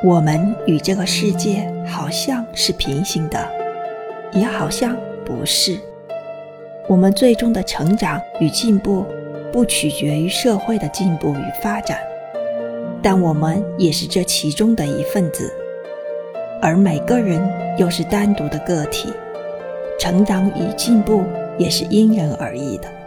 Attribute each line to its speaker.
Speaker 1: 我们与这个世界好像是平行的也好像不是。我们最终的成长与进步不取决于社会的进步与发展但我们也是这其中的一份子。而每个人又是单独的个体成长与进步也是因人而异的。